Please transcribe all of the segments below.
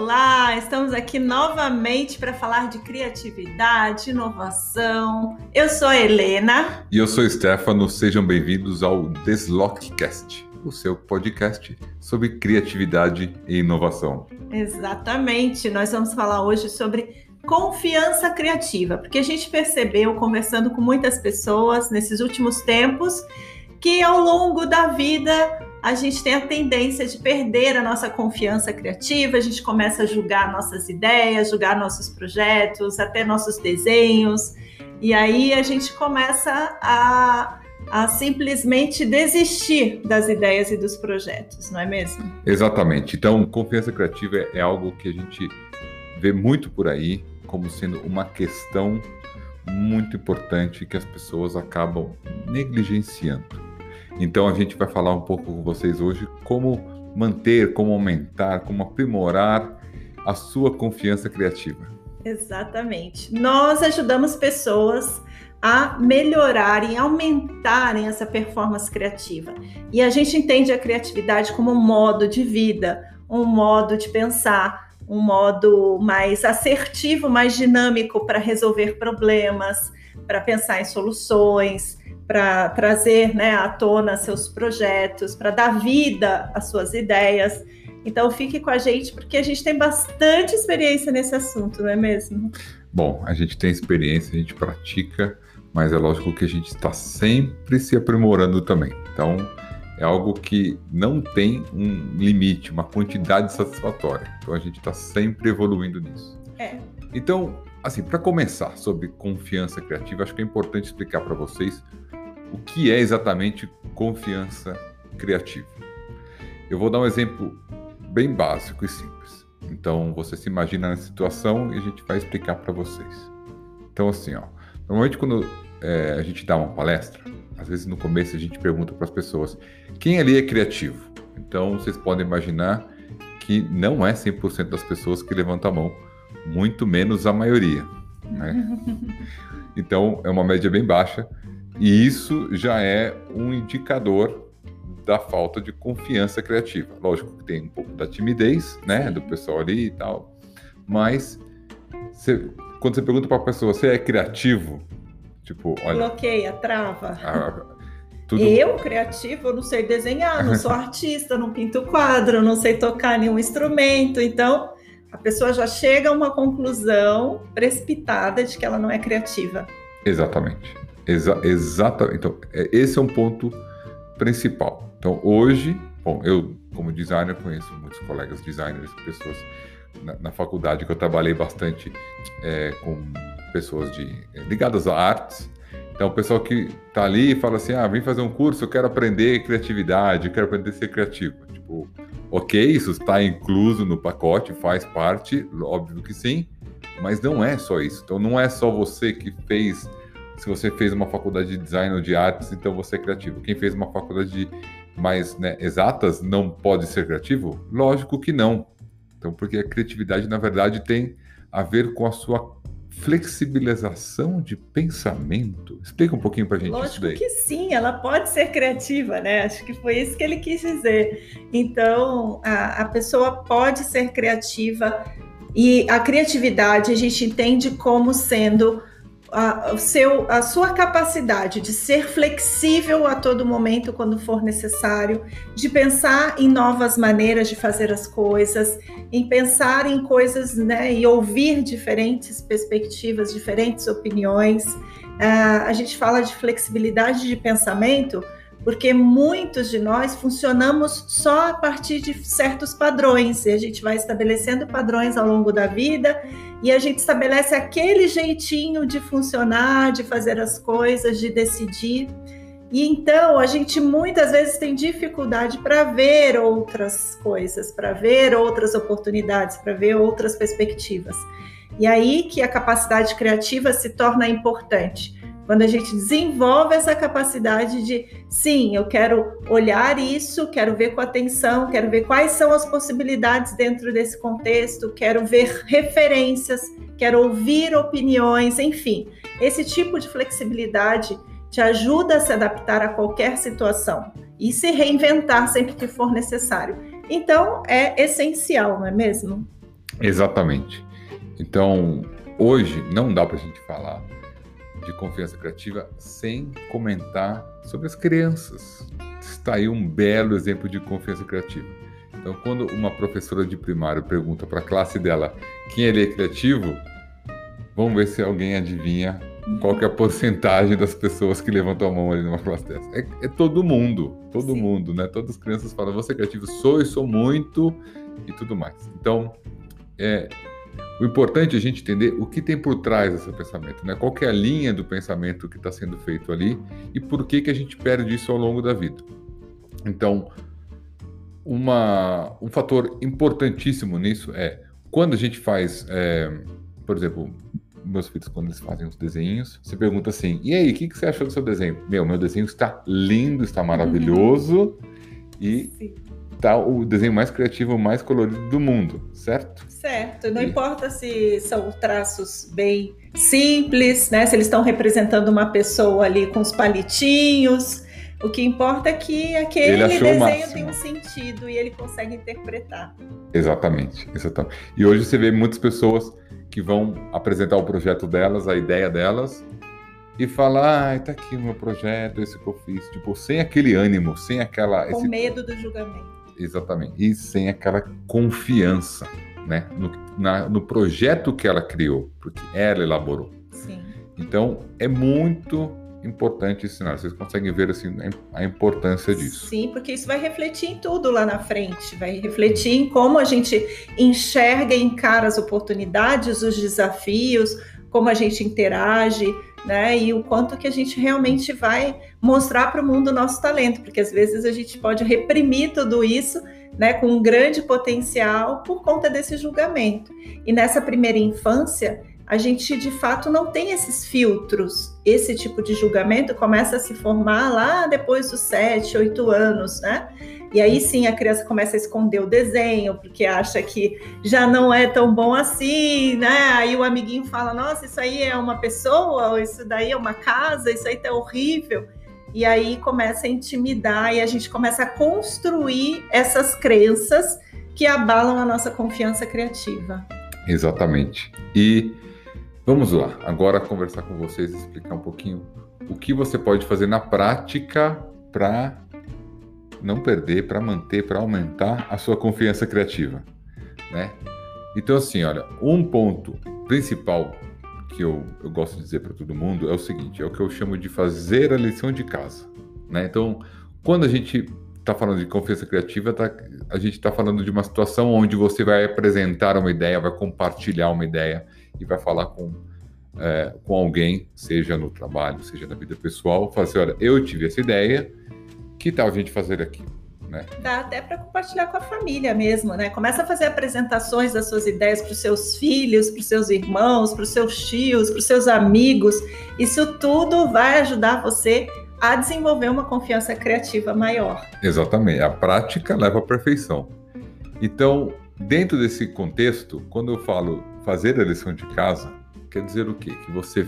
Olá, estamos aqui novamente para falar de criatividade, inovação. Eu sou a Helena. E eu sou o Stefano. Sejam bem-vindos ao Deslockcast, o seu podcast sobre criatividade e inovação. Exatamente. Nós vamos falar hoje sobre confiança criativa, porque a gente percebeu, conversando com muitas pessoas nesses últimos tempos, que ao longo da vida a gente tem a tendência de perder a nossa confiança criativa, a gente começa a julgar nossas ideias, julgar nossos projetos, até nossos desenhos, e aí a gente começa a, a simplesmente desistir das ideias e dos projetos, não é mesmo? Exatamente. Então, confiança criativa é algo que a gente vê muito por aí como sendo uma questão muito importante que as pessoas acabam negligenciando. Então a gente vai falar um pouco com vocês hoje como manter, como aumentar, como aprimorar a sua confiança criativa. Exatamente. Nós ajudamos pessoas a melhorarem, aumentarem essa performance criativa. E a gente entende a criatividade como um modo de vida, um modo de pensar, um modo mais assertivo, mais dinâmico para resolver problemas, para pensar em soluções, para trazer né, à tona seus projetos, para dar vida às suas ideias. Então fique com a gente, porque a gente tem bastante experiência nesse assunto, não é mesmo? Bom, a gente tem experiência, a gente pratica, mas é lógico que a gente está sempre se aprimorando também. Então é algo que não tem um limite, uma quantidade satisfatória. Então a gente está sempre evoluindo nisso. É. Então, assim, para começar sobre confiança criativa, acho que é importante explicar para vocês o que é exatamente confiança criativa. Eu vou dar um exemplo bem básico e simples. Então você se imagina na situação e a gente vai explicar para vocês. Então assim, ó, normalmente quando é, a gente dá uma palestra, às vezes no começo a gente pergunta para as pessoas quem ali é criativo. Então vocês podem imaginar que não é 100% das pessoas que levantam a mão, muito menos a maioria. Né? Então é uma média bem baixa e isso já é um indicador da falta de confiança criativa. Lógico que tem um pouco da timidez, né, do pessoal ali e tal, mas você, quando você pergunta para a pessoa, você é criativo? Tipo, olha. Bloqueia, trava. A, tudo... Eu, criativo, não sei desenhar, não sou artista, não pinto quadro, não sei tocar nenhum instrumento. Então, a pessoa já chega a uma conclusão precipitada de que ela não é criativa. Exatamente. Exa exatamente. Então, é, esse é um ponto principal. Então, hoje, bom, eu, como designer, conheço muitos colegas designers, pessoas na, na faculdade que eu trabalhei bastante é, com pessoas de, ligadas a artes. Então, o pessoal que está ali e fala assim: ah, vem fazer um curso, eu quero aprender criatividade, eu quero aprender a ser criativo. Tipo, ok, isso está incluso no pacote, faz parte, óbvio que sim, mas não é só isso. Então, não é só você que fez se você fez uma faculdade de design ou de artes, então você é criativo. Quem fez uma faculdade de mais né, exatas não pode ser criativo? Lógico que não. Então, porque a criatividade, na verdade, tem a ver com a sua flexibilização de pensamento. Explica um pouquinho para a gente Lógico isso daí. que sim, ela pode ser criativa, né? Acho que foi isso que ele quis dizer. Então, a, a pessoa pode ser criativa e a criatividade a gente entende como sendo a, seu, a sua capacidade de ser flexível a todo momento quando for necessário, de pensar em novas maneiras de fazer as coisas, em pensar em coisas né, e ouvir diferentes perspectivas, diferentes opiniões. Uh, a gente fala de flexibilidade de pensamento porque muitos de nós funcionamos só a partir de certos padrões, e a gente vai estabelecendo padrões ao longo da vida, e a gente estabelece aquele jeitinho de funcionar, de fazer as coisas, de decidir. E então a gente muitas vezes tem dificuldade para ver outras coisas, para ver outras oportunidades, para ver outras perspectivas. E aí que a capacidade criativa se torna importante quando a gente desenvolve essa capacidade de, sim, eu quero olhar isso, quero ver com atenção, quero ver quais são as possibilidades dentro desse contexto, quero ver referências, quero ouvir opiniões, enfim. Esse tipo de flexibilidade te ajuda a se adaptar a qualquer situação e se reinventar sempre que for necessário. Então, é essencial, não é mesmo? Exatamente. Então, hoje não dá para a gente falar de confiança criativa sem comentar sobre as crianças. Está aí um belo exemplo de confiança criativa. Então, quando uma professora de primário pergunta para a classe dela quem ele é criativo, vamos ver se alguém adivinha qual é a porcentagem das pessoas que levantam a mão ali numa classe dessa. É, é todo mundo, todo Sim. mundo, né? Todas as crianças falam, você é criativo? Sou e sou muito e tudo mais. Então, é, o importante é a gente entender o que tem por trás desse pensamento, né? Qual é a linha do pensamento que está sendo feito ali e por que, que a gente perde isso ao longo da vida. Então, uma, um fator importantíssimo nisso é quando a gente faz, é, por exemplo, meus filhos, quando eles fazem os desenhos, você pergunta assim: e aí, o que, que você achou do seu desenho? Meu, meu desenho está lindo, está maravilhoso uhum. e Sim. Tá o desenho mais criativo, mais colorido do mundo, certo? Certo. Não e... importa se são traços bem simples, né? Se eles estão representando uma pessoa ali com os palitinhos. O que importa é que aquele desenho tem um sentido e ele consegue interpretar. Exatamente, exatamente. E hoje você vê muitas pessoas que vão apresentar o projeto delas, a ideia delas, e falar, ah, tá aqui o meu projeto, esse que eu fiz. Tipo, sem aquele ânimo, sem aquela. Com esse... medo do julgamento. Exatamente. E sem aquela confiança, né? No, na, no projeto que ela criou, porque ela elaborou. Sim. Então, é muito importante ensinar. Vocês conseguem ver assim a importância disso. Sim, porque isso vai refletir em tudo lá na frente, vai refletir em como a gente enxerga e encara as oportunidades, os desafios, como a gente interage, né? E o quanto que a gente realmente vai mostrar para o mundo o nosso talento, porque às vezes a gente pode reprimir tudo isso, né, com um grande potencial por conta desse julgamento. E nessa primeira infância, a gente de fato não tem esses filtros. Esse tipo de julgamento começa a se formar lá depois dos sete, oito anos, né? E aí sim a criança começa a esconder o desenho, porque acha que já não é tão bom assim, né? Aí o amiguinho fala: Nossa, isso aí é uma pessoa, isso daí é uma casa, isso aí tá horrível. E aí começa a intimidar e a gente começa a construir essas crenças que abalam a nossa confiança criativa. Exatamente. E Vamos lá, agora conversar com vocês explicar um pouquinho o que você pode fazer na prática para não perder, para manter, para aumentar a sua confiança criativa, né? Então assim, olha, um ponto principal que eu, eu gosto de dizer para todo mundo é o seguinte, é o que eu chamo de fazer a lição de casa, né? Então, quando a gente está falando de confiança criativa, tá, a gente está falando de uma situação onde você vai apresentar uma ideia, vai compartilhar uma ideia, e vai falar com, é, com alguém, seja no trabalho, seja na vida pessoal, falar assim, olha, eu tive essa ideia, que tal a gente fazer aqui? Né? Dá até para compartilhar com a família mesmo, né? Começa a fazer apresentações das suas ideias para os seus filhos, para os seus irmãos, para os seus tios, para os seus amigos. Isso tudo vai ajudar você a desenvolver uma confiança criativa maior. Exatamente. A prática leva à perfeição. Então, dentro desse contexto, quando eu falo fazer a lição de casa quer dizer o quê? Que você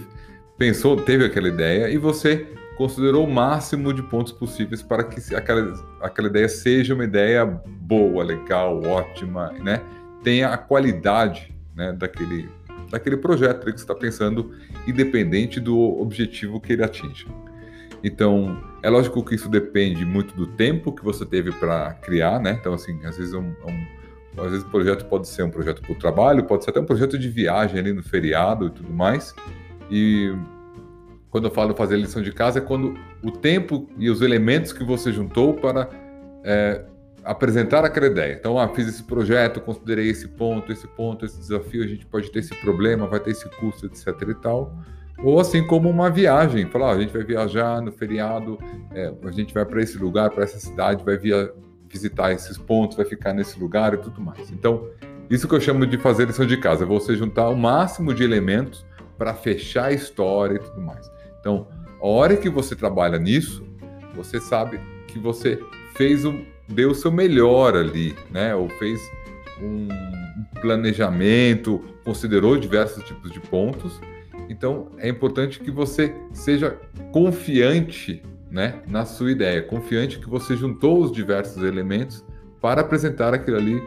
pensou, teve aquela ideia e você considerou o máximo de pontos possíveis para que aquela, aquela ideia seja uma ideia boa, legal, ótima, né? Tenha a qualidade né, daquele, daquele projeto que você está pensando, independente do objetivo que ele atinja. Então, é lógico que isso depende muito do tempo que você teve para criar, né? Então, assim, às vezes é um, é um às vezes o projeto pode ser um projeto para o trabalho, pode ser até um projeto de viagem ali no feriado e tudo mais. E quando eu falo fazer lição de casa, é quando o tempo e os elementos que você juntou para é, apresentar aquela ideia. Então, ah, fiz esse projeto, considerei esse ponto, esse ponto, esse desafio, a gente pode ter esse problema, vai ter esse custo, etc e tal. Ou assim como uma viagem, falar, ah, a gente vai viajar no feriado, é, a gente vai para esse lugar, para essa cidade, vai via visitar esses pontos, vai ficar nesse lugar e tudo mais. Então, isso que eu chamo de fazer lição de casa, é você juntar o máximo de elementos para fechar a história e tudo mais. Então, a hora que você trabalha nisso, você sabe que você fez um, deu o seu melhor ali, né? Ou fez um planejamento, considerou diversos tipos de pontos. Então, é importante que você seja confiante né, na sua ideia, confiante que você juntou os diversos elementos para apresentar aquilo ali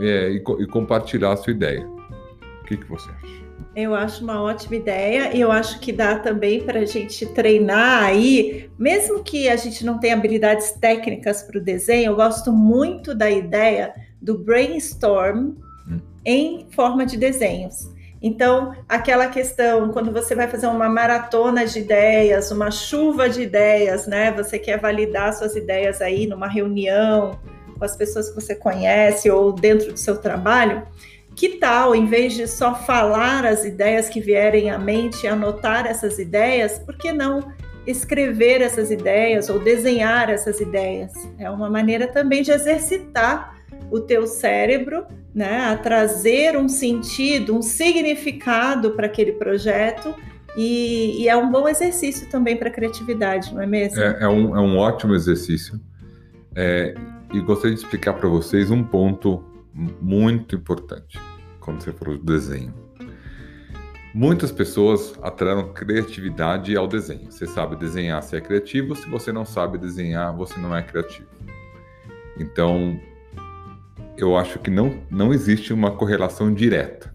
é, e, e, compartilhar a sua ideia. O que, que você acha? Eu acho uma ótima ideia e eu acho que dá também para a gente treinar aí, mesmo que a gente não tenha habilidades técnicas para o desenho, eu gosto muito da ideia do brainstorm hum. em forma de desenhos. Então, aquela questão, quando você vai fazer uma maratona de ideias, uma chuva de ideias, né? Você quer validar suas ideias aí numa reunião com as pessoas que você conhece ou dentro do seu trabalho, que tal, em vez de só falar as ideias que vierem à mente, anotar essas ideias, por que não escrever essas ideias ou desenhar essas ideias? É uma maneira também de exercitar o teu cérebro né, a trazer um sentido, um significado para aquele projeto. E, e, é um bom exercício também para a criatividade, não é mesmo? É, é, um, é um ótimo exercício. É, e gostaria de explicar para vocês um ponto muito importante quando você falou do desenho. Muitas pessoas atrelam criatividade ao desenho. Você sabe desenhar, você é criativo. Se você não sabe desenhar, você não é criativo. Então, eu acho que não, não existe uma correlação direta.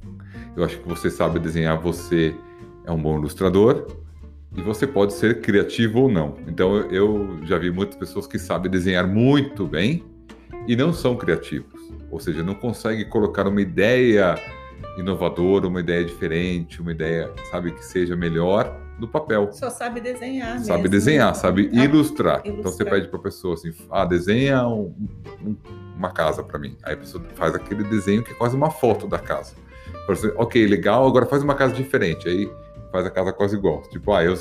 Eu acho que você sabe desenhar, você é um bom ilustrador e você pode ser criativo ou não. Então eu já vi muitas pessoas que sabem desenhar muito bem e não são criativos, ou seja, não conseguem colocar uma ideia inovadora, uma ideia diferente, uma ideia, sabe, que seja melhor no papel. Só sabe desenhar. Sabe mesmo. desenhar, sabe ilustrar. ilustrar. Então você pede para a pessoa assim, ah, desenha um, um uma casa para mim. Aí a pessoa faz aquele desenho que é quase uma foto da casa. Você, ok, legal, agora faz uma casa diferente. Aí faz a casa quase igual. Tipo, ah, eu,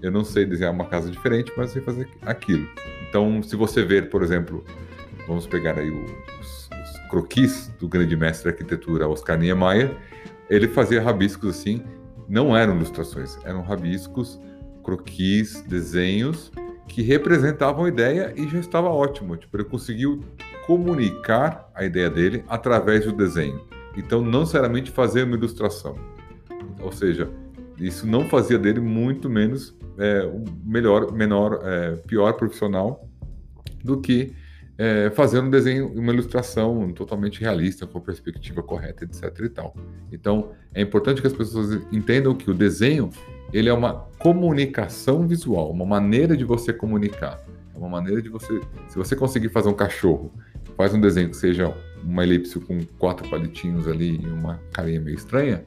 eu não sei desenhar uma casa diferente, mas sei fazer aquilo. Então, se você ver, por exemplo, vamos pegar aí os croquis do grande mestre da arquitetura Oscar Niemeyer, ele fazia rabiscos assim, não eram ilustrações, eram rabiscos, croquis, desenhos que representavam a ideia e já estava ótimo. Tipo, ele conseguiu comunicar a ideia dele através do desenho. Então, não necessariamente fazer uma ilustração. Ou seja, isso não fazia dele muito menos é, um melhor, menor, é, pior profissional do que é, fazer um desenho, uma ilustração totalmente realista, com perspectiva correta, etc. E tal. Então, é importante que as pessoas entendam que o desenho ele é uma comunicação visual, uma maneira de você comunicar. É uma maneira de você. Se você conseguir fazer um cachorro, faz um desenho que seja uma elipse com quatro palitinhos ali e uma carinha meio estranha.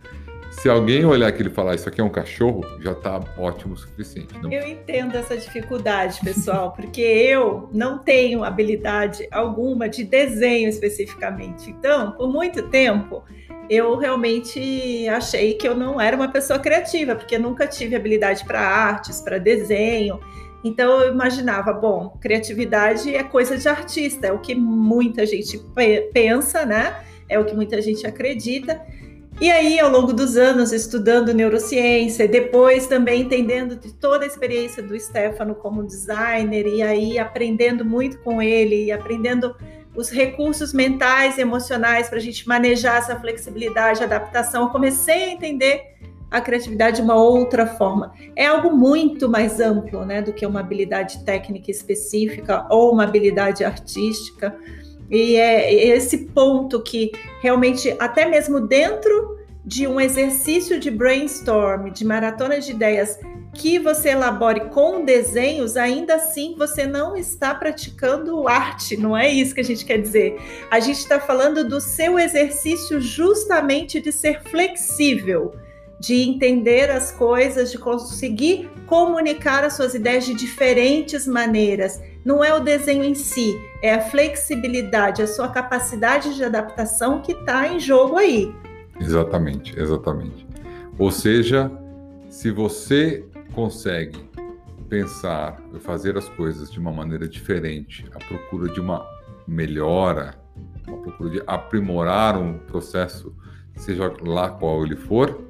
Se alguém olhar aquilo e falar isso aqui é um cachorro, já está ótimo o suficiente. Não? Eu entendo essa dificuldade, pessoal, porque eu não tenho habilidade alguma de desenho especificamente. Então, por muito tempo, eu realmente achei que eu não era uma pessoa criativa, porque nunca tive habilidade para artes, para desenho. Então eu imaginava, bom, criatividade é coisa de artista, é o que muita gente pensa, né? É o que muita gente acredita. E aí, ao longo dos anos, estudando neurociência, depois também entendendo de toda a experiência do Stefano como designer, e aí aprendendo muito com ele, e aprendendo os recursos mentais e emocionais para a gente manejar essa flexibilidade, adaptação. Eu comecei a entender a criatividade de uma outra forma. É algo muito mais amplo, né, do que uma habilidade técnica específica ou uma habilidade artística. E é esse ponto que realmente, até mesmo dentro de um exercício de brainstorm, de maratona de ideias, que você elabore com desenhos, ainda assim você não está praticando arte, não é isso que a gente quer dizer. A gente está falando do seu exercício justamente de ser flexível, de entender as coisas, de conseguir comunicar as suas ideias de diferentes maneiras. Não é o desenho em si, é a flexibilidade, a sua capacidade de adaptação que está em jogo aí. Exatamente, exatamente. Ou seja, se você consegue pensar e fazer as coisas de uma maneira diferente, à procura de uma melhora, à procura de aprimorar um processo, seja lá qual ele for,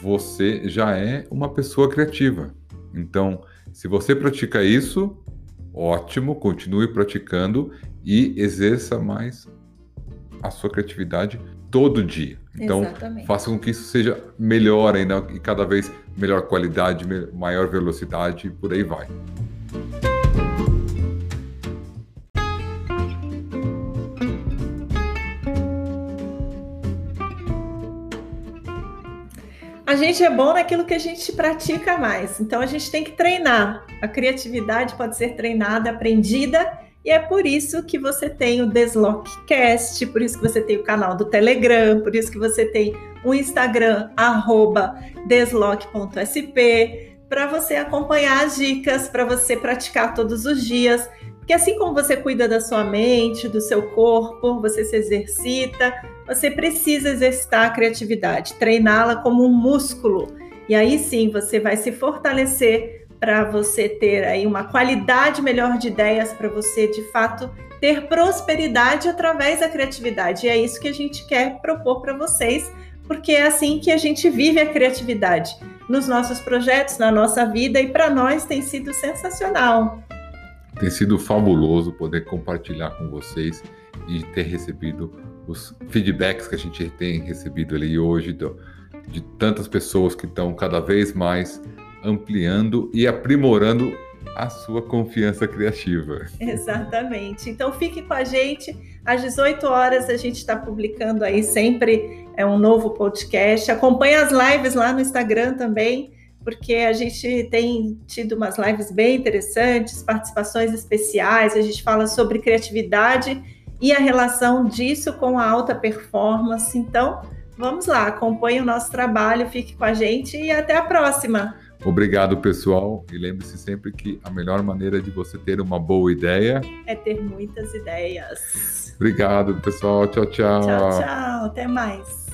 você já é uma pessoa criativa. Então, se você pratica isso, ótimo, continue praticando e exerça mais a sua criatividade todo dia. Então, Exatamente. faça com que isso seja melhor ainda e cada vez melhor qualidade, maior velocidade, por aí vai. Gente é bom naquilo que a gente pratica mais, então a gente tem que treinar. A criatividade pode ser treinada, aprendida, e é por isso que você tem o Deslockcast, por isso que você tem o canal do Telegram, por isso que você tem o Instagram, deslock.sp, para você acompanhar as dicas, para você praticar todos os dias. Porque assim como você cuida da sua mente, do seu corpo, você se exercita, você precisa exercitar a criatividade, treiná-la como um músculo. E aí sim você vai se fortalecer para você ter aí uma qualidade melhor de ideias, para você de fato ter prosperidade através da criatividade. E é isso que a gente quer propor para vocês, porque é assim que a gente vive a criatividade nos nossos projetos, na nossa vida, e para nós tem sido sensacional. Tem sido fabuloso poder compartilhar com vocês e ter recebido os feedbacks que a gente tem recebido ali hoje do, de tantas pessoas que estão cada vez mais ampliando e aprimorando a sua confiança criativa. Exatamente. Então fique com a gente. Às 18 horas a gente está publicando aí sempre é um novo podcast. Acompanhe as lives lá no Instagram também porque a gente tem tido umas lives bem interessantes, participações especiais, a gente fala sobre criatividade e a relação disso com a alta performance. Então, vamos lá, acompanhe o nosso trabalho, fique com a gente e até a próxima. Obrigado, pessoal. E lembre-se sempre que a melhor maneira de você ter uma boa ideia é ter muitas ideias. Obrigado, pessoal. Tchau, tchau. Tchau, tchau. Até mais.